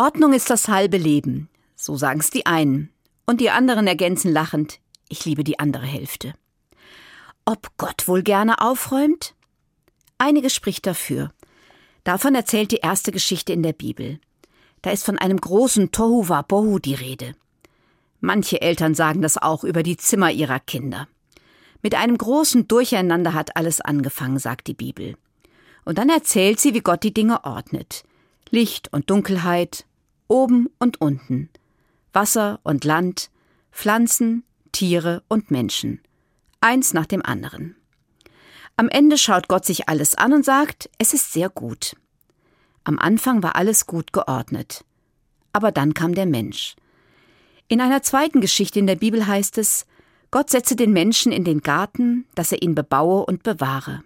Ordnung ist das halbe Leben, so sagen es die einen, und die anderen ergänzen lachend, ich liebe die andere Hälfte. Ob Gott wohl gerne aufräumt? Einiges spricht dafür. Davon erzählt die erste Geschichte in der Bibel. Da ist von einem großen Tohuwa Bohu die Rede. Manche Eltern sagen das auch über die Zimmer ihrer Kinder. Mit einem großen Durcheinander hat alles angefangen, sagt die Bibel. Und dann erzählt sie, wie Gott die Dinge ordnet. Licht und Dunkelheit, oben und unten, Wasser und Land, Pflanzen, Tiere und Menschen. Eins nach dem anderen. Am Ende schaut Gott sich alles an und sagt, es ist sehr gut. Am Anfang war alles gut geordnet. Aber dann kam der Mensch. In einer zweiten Geschichte in der Bibel heißt es, Gott setze den Menschen in den Garten, dass er ihn bebaue und bewahre.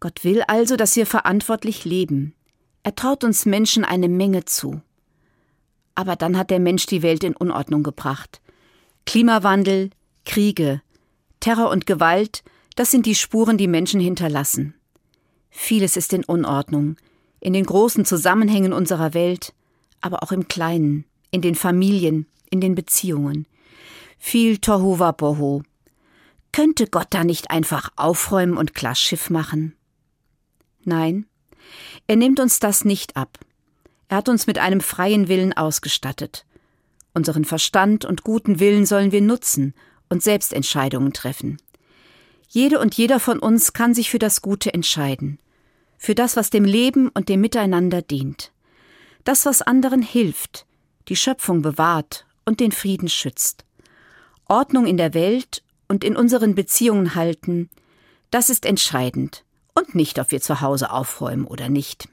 Gott will also, dass wir verantwortlich leben. Er traut uns Menschen eine Menge zu. Aber dann hat der Mensch die Welt in Unordnung gebracht. Klimawandel, Kriege, Terror und Gewalt, das sind die Spuren, die Menschen hinterlassen. Vieles ist in Unordnung, in den großen Zusammenhängen unserer Welt, aber auch im Kleinen, in den Familien, in den Beziehungen. Viel Tohuwa Boho. Könnte Gott da nicht einfach aufräumen und klar Schiff machen? Nein, er nimmt uns das nicht ab. Er hat uns mit einem freien Willen ausgestattet. Unseren Verstand und guten Willen sollen wir nutzen und Selbstentscheidungen treffen. Jede und jeder von uns kann sich für das Gute entscheiden, für das, was dem Leben und dem Miteinander dient, das, was anderen hilft, die Schöpfung bewahrt und den Frieden schützt. Ordnung in der Welt und in unseren Beziehungen halten, das ist entscheidend und nicht, ob wir zu Hause aufräumen oder nicht.